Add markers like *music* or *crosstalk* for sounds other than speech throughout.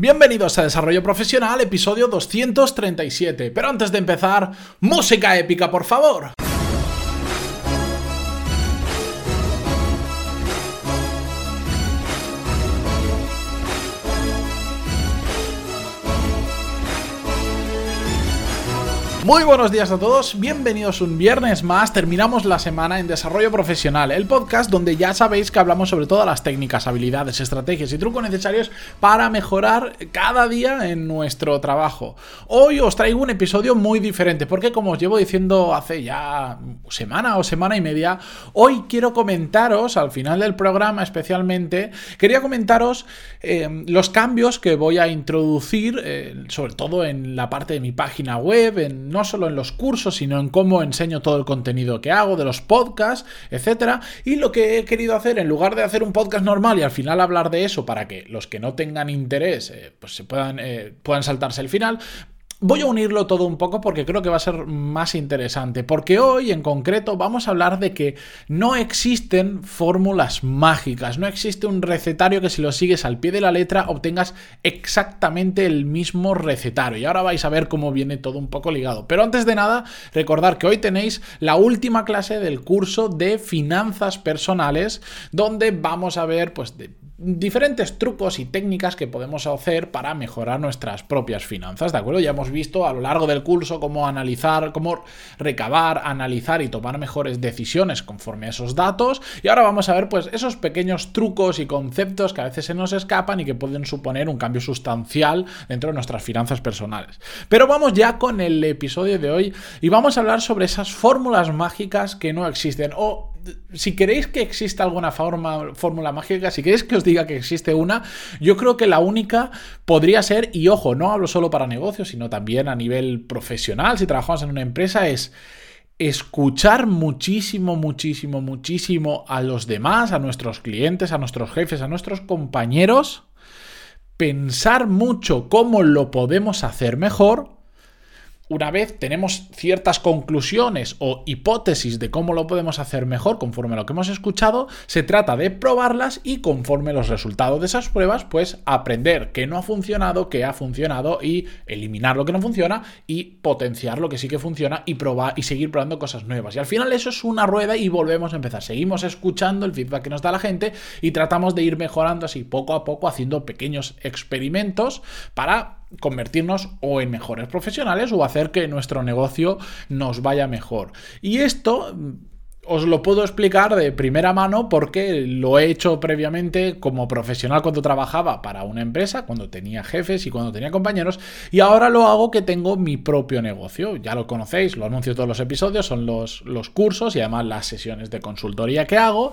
Bienvenidos a Desarrollo Profesional, episodio 237. Pero antes de empezar, música épica, por favor. Muy buenos días a todos, bienvenidos un viernes más, terminamos la semana en Desarrollo Profesional, el podcast donde ya sabéis que hablamos sobre todas las técnicas, habilidades, estrategias y trucos necesarios para mejorar cada día en nuestro trabajo. Hoy os traigo un episodio muy diferente, porque como os llevo diciendo hace ya semana o semana y media, hoy quiero comentaros, al final del programa especialmente, quería comentaros eh, los cambios que voy a introducir, eh, sobre todo en la parte de mi página web, en no solo en los cursos, sino en cómo enseño todo el contenido que hago, de los podcasts, etcétera. Y lo que he querido hacer, en lugar de hacer un podcast normal y al final hablar de eso para que los que no tengan interés, eh, pues se puedan, eh, puedan saltarse el final, Voy a unirlo todo un poco porque creo que va a ser más interesante, porque hoy en concreto vamos a hablar de que no existen fórmulas mágicas, no existe un recetario que si lo sigues al pie de la letra obtengas exactamente el mismo recetario. Y ahora vais a ver cómo viene todo un poco ligado. Pero antes de nada, recordar que hoy tenéis la última clase del curso de finanzas personales, donde vamos a ver pues de diferentes trucos y técnicas que podemos hacer para mejorar nuestras propias finanzas, ¿de acuerdo? Ya hemos visto a lo largo del curso cómo analizar, cómo recabar, analizar y tomar mejores decisiones conforme a esos datos y ahora vamos a ver pues esos pequeños trucos y conceptos que a veces se nos escapan y que pueden suponer un cambio sustancial dentro de nuestras finanzas personales. Pero vamos ya con el episodio de hoy y vamos a hablar sobre esas fórmulas mágicas que no existen o si queréis que exista alguna fórmula mágica, si queréis que os diga que existe una, yo creo que la única podría ser, y ojo, no hablo solo para negocios, sino también a nivel profesional, si trabajamos en una empresa, es escuchar muchísimo, muchísimo, muchísimo a los demás, a nuestros clientes, a nuestros jefes, a nuestros compañeros, pensar mucho cómo lo podemos hacer mejor una vez tenemos ciertas conclusiones o hipótesis de cómo lo podemos hacer mejor conforme a lo que hemos escuchado, se trata de probarlas y conforme los resultados de esas pruebas, pues aprender qué no ha funcionado, qué ha funcionado y eliminar lo que no funciona y potenciar lo que sí que funciona y probar y seguir probando cosas nuevas. Y al final eso es una rueda y volvemos a empezar. Seguimos escuchando el feedback que nos da la gente y tratamos de ir mejorando así poco a poco haciendo pequeños experimentos para convertirnos o en mejores profesionales o hacer que nuestro negocio nos vaya mejor. Y esto mm, os lo puedo explicar de primera mano porque lo he hecho previamente como profesional cuando trabajaba para una empresa, cuando tenía jefes y cuando tenía compañeros, y ahora lo hago que tengo mi propio negocio. Ya lo conocéis, lo anuncio todos los episodios, son los, los cursos y además las sesiones de consultoría que hago.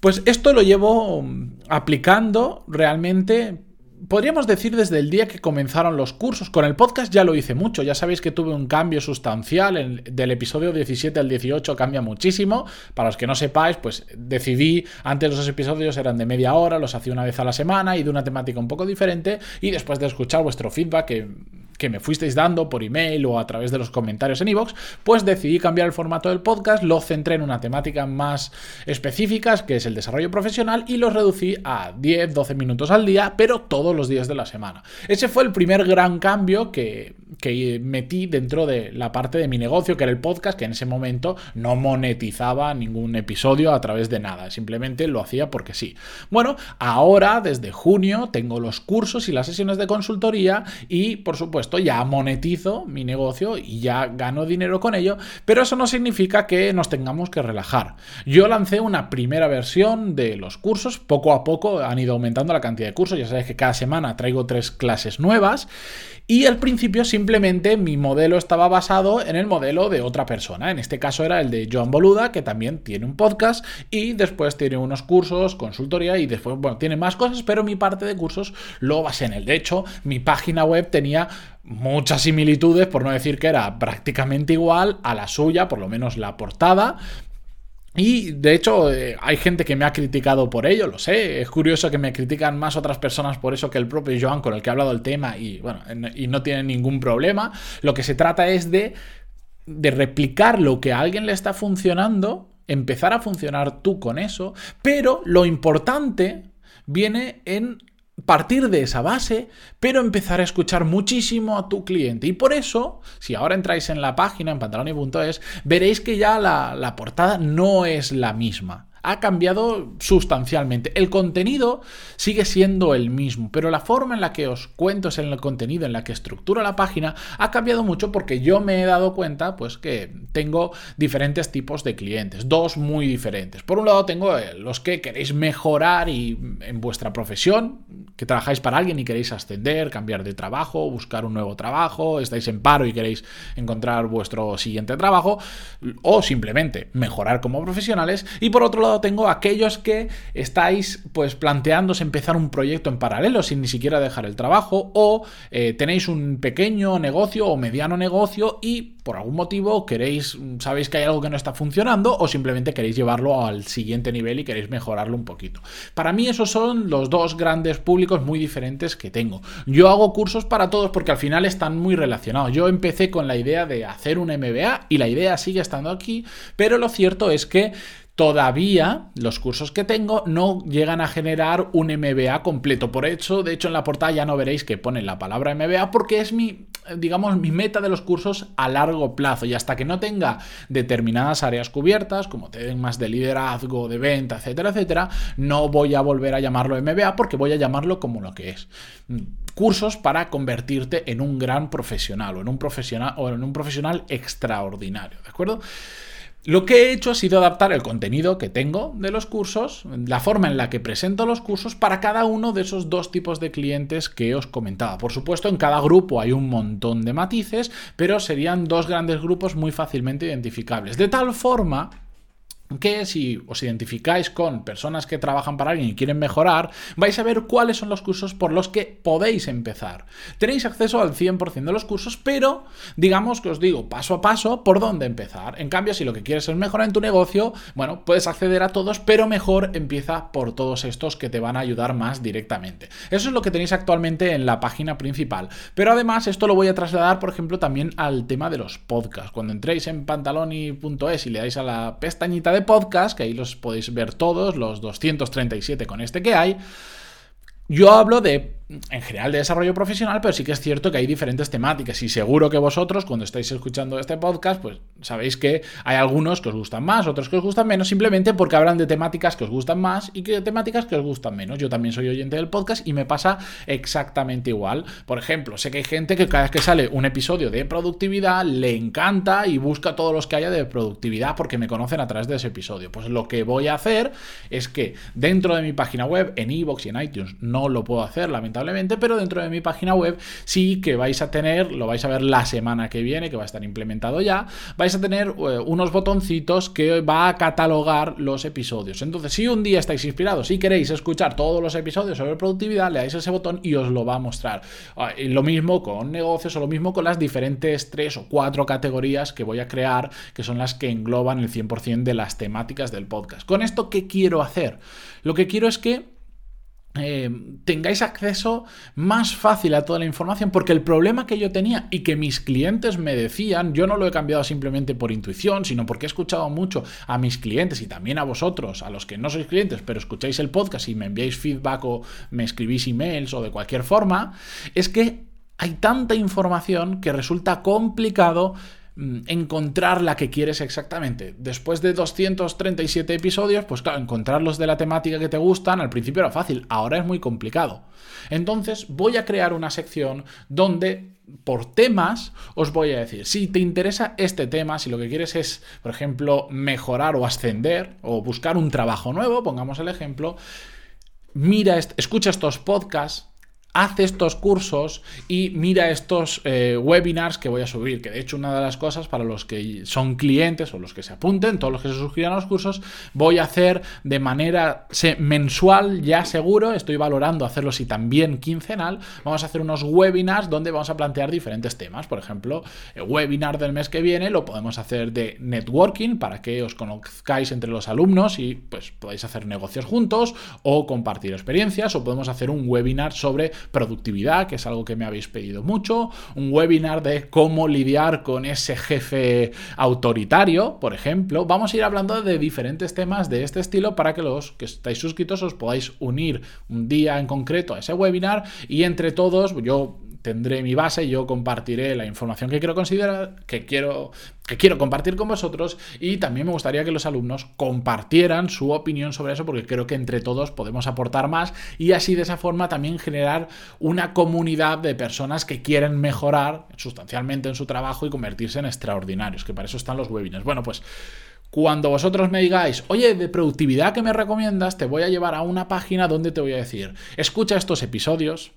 Pues esto lo llevo mm, aplicando realmente podríamos decir desde el día que comenzaron los cursos. Con el podcast ya lo hice mucho, ya sabéis que tuve un cambio sustancial, del episodio 17 al 18 cambia muchísimo. Para los que no sepáis, pues decidí, antes los episodios eran de media hora, los hacía una vez a la semana y de una temática un poco diferente, y después de escuchar vuestro feedback, que que me fuisteis dando por email o a través de los comentarios en iVoox, pues decidí cambiar el formato del podcast, lo centré en una temática más específica, que es el desarrollo profesional, y lo reducí a 10, 12 minutos al día, pero todos los días de la semana. Ese fue el primer gran cambio que, que metí dentro de la parte de mi negocio, que era el podcast, que en ese momento no monetizaba ningún episodio a través de nada, simplemente lo hacía porque sí. Bueno, ahora, desde junio, tengo los cursos y las sesiones de consultoría y, por supuesto, ya monetizo mi negocio y ya gano dinero con ello, pero eso no significa que nos tengamos que relajar. Yo lancé una primera versión de los cursos, poco a poco han ido aumentando la cantidad de cursos, ya sabéis que cada semana traigo tres clases nuevas y al principio simplemente mi modelo estaba basado en el modelo de otra persona. En este caso era el de Joan Boluda, que también tiene un podcast y después tiene unos cursos, consultoría y después, bueno, tiene más cosas, pero mi parte de cursos lo basé en él. De hecho, mi página web tenía muchas similitudes, por no decir que era prácticamente igual a la suya, por lo menos la portada, y de hecho eh, hay gente que me ha criticado por ello, lo sé. Es curioso que me critican más otras personas por eso que el propio Joan con el que he hablado del tema y bueno, y no tiene ningún problema. Lo que se trata es de, de replicar lo que a alguien le está funcionando, empezar a funcionar tú con eso, pero lo importante viene en partir de esa base, pero empezar a escuchar muchísimo a tu cliente. Y por eso, si ahora entráis en la página, en pantaloni.es, veréis que ya la, portada no es la misma ha cambiado sustancialmente. El contenido sigue siendo el mismo, pero la forma en la que os cuento en el contenido, en la que estructuro la página, ha cambiado mucho porque yo me he dado cuenta pues que tengo diferentes tipos de clientes, dos muy diferentes. Por un lado tengo eh, los que queréis mejorar y en vuestra profesión, que trabajáis para alguien y queréis ascender, cambiar de trabajo, buscar un nuevo trabajo, estáis en paro y queréis encontrar vuestro siguiente trabajo o simplemente mejorar como profesionales. Y por otro lado tengo aquellos que estáis pues planteándose empezar un proyecto en paralelo sin ni siquiera dejar el trabajo o eh, tenéis un pequeño negocio o mediano negocio y por algún motivo queréis, sabéis que hay algo que no está funcionando o simplemente queréis llevarlo al siguiente nivel y queréis mejorarlo un poquito. Para mí esos son los dos grandes públicos muy diferentes que tengo. Yo hago cursos para todos porque al final están muy relacionados. Yo empecé con la idea de hacer un MBA y la idea sigue estando aquí, pero lo cierto es que Todavía los cursos que tengo no llegan a generar un MBA completo. Por eso, de hecho, en la portada ya no veréis que pone la palabra MBA porque es mi, digamos, mi meta de los cursos a largo plazo. Y hasta que no tenga determinadas áreas cubiertas, como temas de liderazgo, de venta, etcétera, etcétera, no voy a volver a llamarlo MBA porque voy a llamarlo como lo que es. Cursos para convertirte en un gran profesional o en un profesional o en un profesional extraordinario. ¿De acuerdo? Lo que he hecho ha sido adaptar el contenido que tengo de los cursos, la forma en la que presento los cursos para cada uno de esos dos tipos de clientes que os comentaba. Por supuesto, en cada grupo hay un montón de matices, pero serían dos grandes grupos muy fácilmente identificables. De tal forma que si os identificáis con personas que trabajan para alguien y quieren mejorar, vais a ver cuáles son los cursos por los que podéis empezar. Tenéis acceso al 100% de los cursos, pero digamos que os digo paso a paso por dónde empezar. En cambio, si lo que quieres es mejorar en tu negocio, bueno, puedes acceder a todos, pero mejor empieza por todos estos que te van a ayudar más directamente. Eso es lo que tenéis actualmente en la página principal. Pero además, esto lo voy a trasladar, por ejemplo, también al tema de los podcasts. Cuando entréis en pantaloni.es y le dais a la pestañita de podcast, que ahí los podéis ver todos, los 237 con este que hay. Yo hablo de en general de desarrollo profesional, pero sí que es cierto que hay diferentes temáticas y seguro que vosotros cuando estáis escuchando este podcast, pues sabéis que hay algunos que os gustan más, otros que os gustan menos, simplemente porque hablan de temáticas que os gustan más y que de temáticas que os gustan menos. Yo también soy oyente del podcast y me pasa exactamente igual. Por ejemplo, sé que hay gente que cada vez que sale un episodio de productividad le encanta y busca todos los que haya de productividad porque me conocen a través de ese episodio. Pues lo que voy a hacer es que dentro de mi página web, en iVoox y en iTunes, no lo puedo hacer, lamentablemente pero dentro de mi página web sí que vais a tener, lo vais a ver la semana que viene, que va a estar implementado ya, vais a tener eh, unos botoncitos que va a catalogar los episodios. Entonces, si un día estáis inspirados y queréis escuchar todos los episodios sobre productividad, le dais ese botón y os lo va a mostrar. Ah, lo mismo con negocios o lo mismo con las diferentes tres o cuatro categorías que voy a crear, que son las que engloban el 100% de las temáticas del podcast. Con esto, ¿qué quiero hacer? Lo que quiero es que eh, tengáis acceso más fácil a toda la información, porque el problema que yo tenía y que mis clientes me decían, yo no lo he cambiado simplemente por intuición, sino porque he escuchado mucho a mis clientes y también a vosotros, a los que no sois clientes, pero escucháis el podcast y me enviáis feedback o me escribís emails o de cualquier forma, es que hay tanta información que resulta complicado encontrar la que quieres exactamente. Después de 237 episodios, pues claro, encontrarlos de la temática que te gustan, al principio era fácil, ahora es muy complicado. Entonces voy a crear una sección donde por temas os voy a decir, si te interesa este tema, si lo que quieres es, por ejemplo, mejorar o ascender o buscar un trabajo nuevo, pongamos el ejemplo, mira, escucha estos podcasts, haz estos cursos y mira estos eh, webinars que voy a subir, que de hecho una de las cosas para los que son clientes o los que se apunten, todos los que se suscriban a los cursos, voy a hacer de manera mensual ya seguro, estoy valorando hacerlo si también quincenal, vamos a hacer unos webinars donde vamos a plantear diferentes temas, por ejemplo, el webinar del mes que viene lo podemos hacer de networking para que os conozcáis entre los alumnos y pues podáis hacer negocios juntos o compartir experiencias o podemos hacer un webinar sobre productividad, que es algo que me habéis pedido mucho, un webinar de cómo lidiar con ese jefe autoritario, por ejemplo. Vamos a ir hablando de diferentes temas de este estilo para que los que estáis suscritos os podáis unir un día en concreto a ese webinar y entre todos yo tendré mi base, y yo compartiré la información que quiero considerar, que quiero, que quiero compartir con vosotros y también me gustaría que los alumnos compartieran su opinión sobre eso porque creo que entre todos podemos aportar más y así de esa forma también generar una comunidad de personas que quieren mejorar sustancialmente en su trabajo y convertirse en extraordinarios, que para eso están los webinars. Bueno, pues cuando vosotros me digáis, oye, de productividad que me recomiendas, te voy a llevar a una página donde te voy a decir, escucha estos episodios,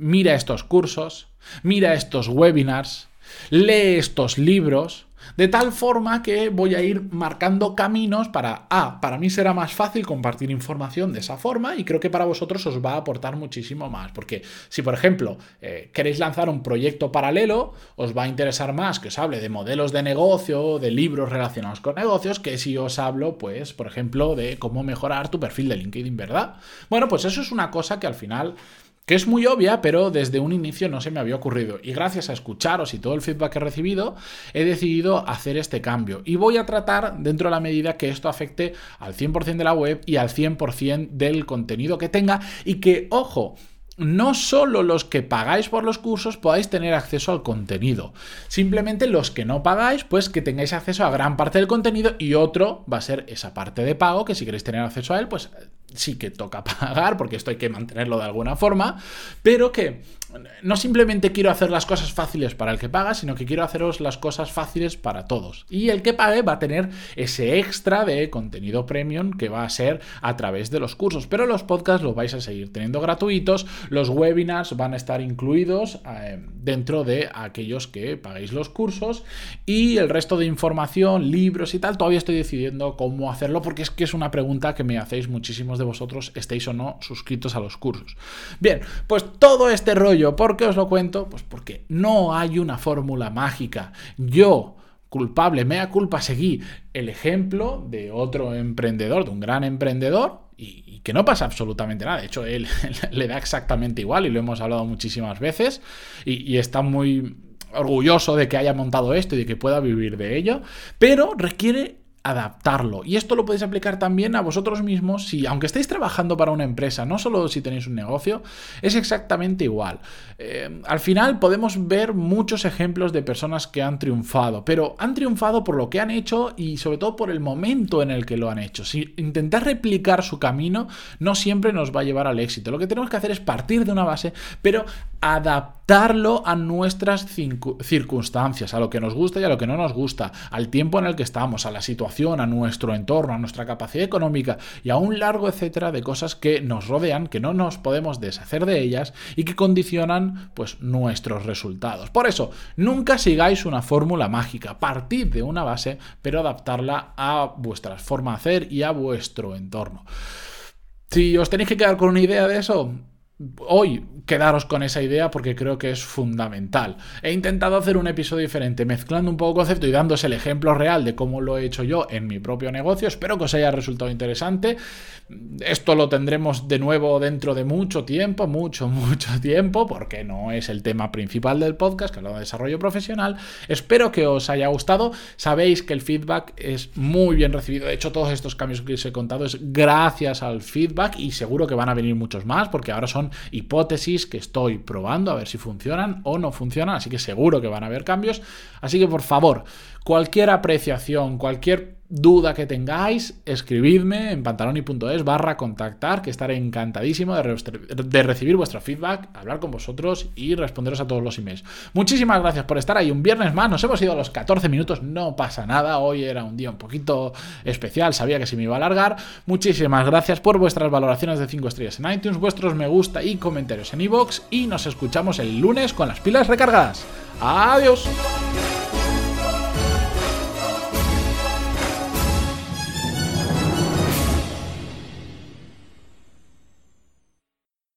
mira estos cursos, mira estos webinars, lee estos libros, de tal forma que voy a ir marcando caminos para, ah, para mí será más fácil compartir información de esa forma y creo que para vosotros os va a aportar muchísimo más. Porque si, por ejemplo, eh, queréis lanzar un proyecto paralelo, os va a interesar más que os hable de modelos de negocio, de libros relacionados con negocios, que si os hablo, pues, por ejemplo, de cómo mejorar tu perfil de LinkedIn, ¿verdad? Bueno, pues eso es una cosa que al final que es muy obvia, pero desde un inicio no se me había ocurrido. Y gracias a escucharos y todo el feedback que he recibido, he decidido hacer este cambio. Y voy a tratar, dentro de la medida que esto afecte al 100% de la web y al 100% del contenido que tenga. Y que, ojo, no solo los que pagáis por los cursos podáis tener acceso al contenido. Simplemente los que no pagáis, pues que tengáis acceso a gran parte del contenido y otro va a ser esa parte de pago, que si queréis tener acceso a él, pues sí que toca *laughs* pagar, porque esto hay que mantenerlo de alguna forma, pero que no simplemente quiero hacer las cosas fáciles para el que paga, sino que quiero haceros las cosas fáciles para todos. Y el que pague va a tener ese extra de contenido premium que va a ser a través de los cursos. Pero los podcasts los vais a seguir teniendo gratuitos, los webinars van a estar incluidos eh, dentro de aquellos que paguéis los cursos y el resto de información, libros y tal, todavía estoy decidiendo cómo hacerlo porque es que es una pregunta que me hacéis muchísimos de vosotros estéis o no suscritos a los cursos. Bien, pues todo este rollo, ¿por qué os lo cuento? Pues porque no hay una fórmula mágica. Yo culpable, mea culpa, seguí el ejemplo de otro emprendedor, de un gran emprendedor, y, que no pasa absolutamente nada. De hecho, él *laughs* le da exactamente igual y lo hemos hablado muchísimas veces y está muy orgulloso de que haya montado esto y de que pueda vivir de ello, pero requiere adaptarlo. Y esto lo podéis aplicar también a vosotros mismos si, aunque estéis trabajando para una empresa, no solo si tenéis un negocio, es exactamente igual. Eh, al final podemos ver muchos ejemplos de personas que han triunfado, pero han triunfado por lo que han hecho y sobre todo por el momento en el que lo han hecho. Si intentar replicar su camino no siempre nos va a llevar al éxito. Lo que tenemos que hacer es partir de una base, pero adaptarlo a nuestras circunstancias, a lo que nos gusta y a lo que no nos gusta, al tiempo en el que estamos, a la situación a nuestro entorno, a nuestra capacidad económica y a un largo etcétera de cosas que nos rodean, que no nos podemos deshacer de ellas y que condicionan pues nuestros resultados. Por eso, nunca sigáis una fórmula mágica, partid de una base, pero adaptarla a vuestra forma de hacer y a vuestro entorno. Si os tenéis que quedar con una idea de eso, hoy quedaros con esa idea porque creo que es fundamental. He intentado hacer un episodio diferente, mezclando un poco concepto y dándose el ejemplo real de cómo lo he hecho yo en mi propio negocio. Espero que os haya resultado interesante. Esto lo tendremos de nuevo dentro de mucho tiempo, mucho, *laughs* mucho tiempo, porque no es el tema principal del podcast, que hablo de desarrollo profesional. Espero que os haya gustado. Sabéis que el feedback es muy bien recibido. De hecho, todos estos cambios que os he contado es gracias al feedback y seguro que van a venir muchos más, porque ahora son hipótesis que estoy probando a ver si funcionan o no funcionan, así que seguro que van a haber cambios. Así que por favor, cualquier apreciación, cualquier duda que tengáis, escribidme en pantaloni.es barra contactar, que estaré encantadísimo de, recibir vuestro feedback, hablar con vosotros y responderos a todos los emails. Muchísimas gracias por estar ahí un viernes más, nos hemos ido a los 14 minutos, no pasa nada, hoy era un día un poquito especial, sabía que se me iba a alargar. Muchísimas gracias por vuestras valoraciones de 5 estrellas en iTunes, vuestros me gusta y comentarios en iVoox y nos escuchamos el lunes con las pilas recargadas. Adiós.